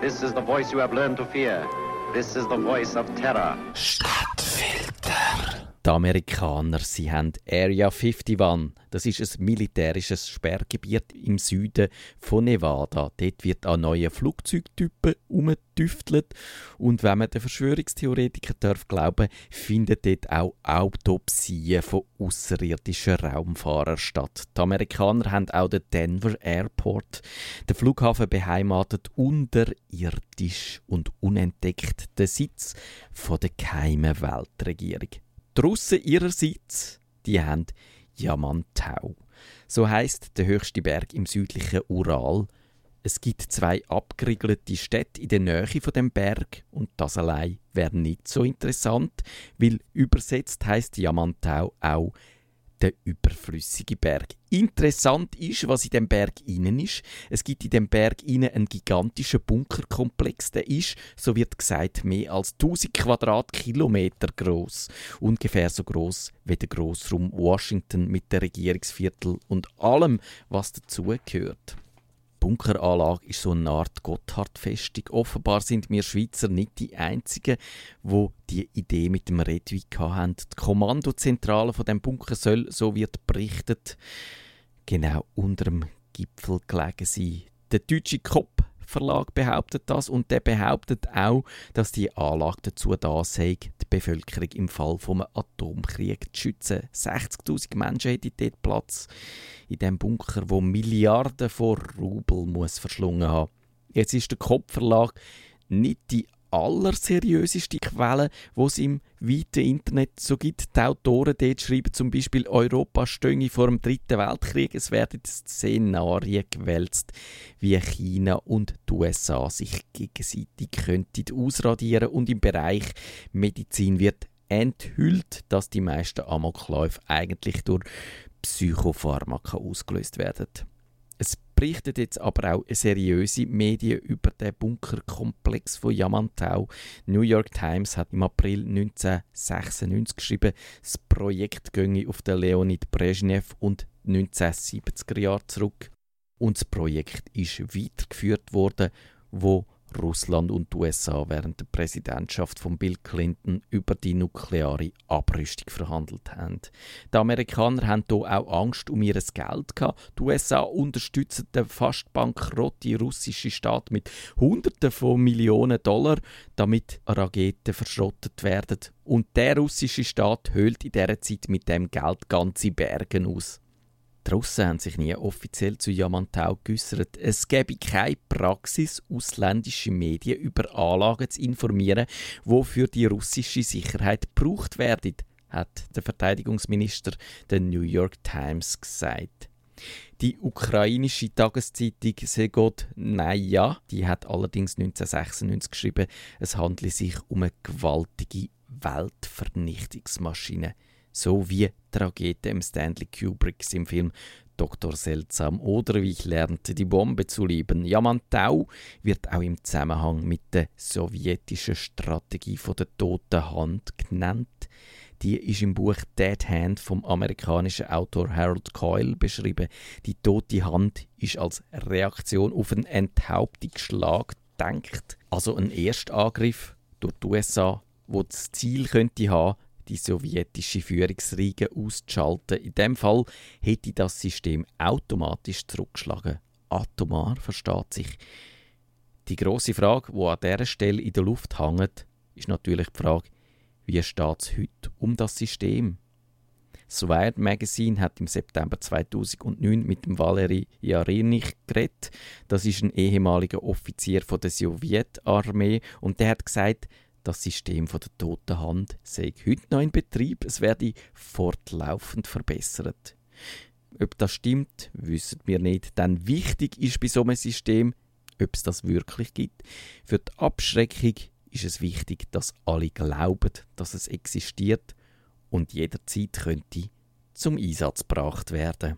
This is the voice you have learned to fear. This is the voice of terror. Die Amerikaner, sie haben Area 51. Das ist ein militärisches Sperrgebiet im Süden von Nevada. Dort wird an neuen Flugzeugtypen umgetüftelt. Und wenn man den Verschwörungstheoretiker darf glauben, finden dort auch Autopsien von außerirdischen Raumfahrern statt. Die Amerikaner haben auch den Denver Airport, den Flughafen beheimatet unterirdisch und unentdeckt, der Sitz von der geheimen Weltregierung. Die Russen ihrerseits, die haben Yamantau. So heißt der höchste Berg im südlichen Ural. Es gibt zwei abgeriegelte Städte in der Nähe von dem Berg und das allein wäre nicht so interessant, weil übersetzt heißt Yamantau auch der überflüssige Berg. Interessant ist, was in dem Berg innen ist. Es gibt in dem Berg innen einen gigantischen Bunkerkomplex, der ist, so wird gesagt, mehr als 1000 Quadratkilometer groß, ungefähr so groß wie der Großraum Washington mit der Regierungsviertel und allem, was dazugehört. Bunkeranlage ist so eine Art Gotthardfestung. Offenbar sind wir Schweizer nicht die Einzigen, wo die Idee mit dem Redwi haben. Die Kommandozentrale von dem Bunker soll, so wird berichtet, genau unter dem Gipfel gelegen sein. Der deutsche Kopf Verlag behauptet das und der behauptet auch, dass die Anlage dazu da sei, Bevölkerung im Fall vom Atomkrieg zu schützen. 60.000 Menschen hätten dort Platz in dem Bunker, wo Milliarden von Rubel muss verschlungen haben. Jetzt ist der Kopfverlag nicht die allerseriöseste Quelle, wo es im weiten Internet so gibt. Die Autoren dort schreiben zum Beispiel, Europa stehe vor dem Dritten Weltkrieg. Es werden Szenarien gewälzt, wie China und die USA sich gegenseitig könnten ausradieren und im Bereich Medizin wird enthüllt, dass die meisten Amokläufe eigentlich durch Psychopharmaka ausgelöst werden. Es berichtet jetzt aber auch seriöse Medien über den Bunkerkomplex von Yamantau. New York Times hat im April 1996 geschrieben, das Projekt ginge auf den Leonid Brezhnev und 1970er Jahre zurück. Und das Projekt ist weitergeführt worden, wo Russland und USA während der Präsidentschaft von Bill Clinton über die nukleare Abrüstung verhandelt haben. Die Amerikaner haben hier auch Angst um ihr Geld. Die USA unterstützen den fast bankrotten russischen Staat mit Hunderten von Millionen Dollar, damit Raketen verschrottet werden. Und der russische Staat höhlt in dieser Zeit mit dem Geld ganze Berge aus. Die Russen haben sich nie offiziell zu Yamantau geäußert. Es gäbe keine Praxis, ausländische Medien über Anlagen zu informieren, die für die russische Sicherheit gebraucht werden, hat der Verteidigungsminister der New York Times gesagt. Die ukrainische Tageszeitung Segod Naya, die hat allerdings 1996 geschrieben, es handle sich um eine gewaltige Weltvernichtungsmaschine so wie Tragete im Stanley Kubricks im Film Dr. Seltsam oder wie ich lernte, die Bombe zu lieben. Yamantau wird auch im Zusammenhang mit der sowjetischen Strategie von der toten Hand genannt. Die ist im Buch Dead Hand vom amerikanischen Autor Harold Coyle beschrieben. Die tote Hand ist als Reaktion auf einen Enthauptungsschlag gedacht, also ein Erstangriff durch die USA, wo das Ziel könnte haben, die sowjetische Führungsriege auszuschalten. In dem Fall hätte das System automatisch zurückgeschlagen. Atomar versteht sich. Die große Frage, wo an dieser Stelle in der Luft hängt, ist natürlich die Frage, wie steht es heute um das System? Das Wired Magazine hat im September 2009 mit dem Valery Jarinich geredet. Das ist ein ehemaliger Offizier von der Sowjetarmee und der hat gesagt, das System von der toten Hand sei heute noch in Betrieb, es werde fortlaufend verbessert. Ob das stimmt, wissen wir nicht, denn wichtig ist bei so einem System, ob es das wirklich gibt. Für die Abschreckung ist es wichtig, dass alle glauben, dass es existiert und jederzeit könnte zum Einsatz gebracht werden.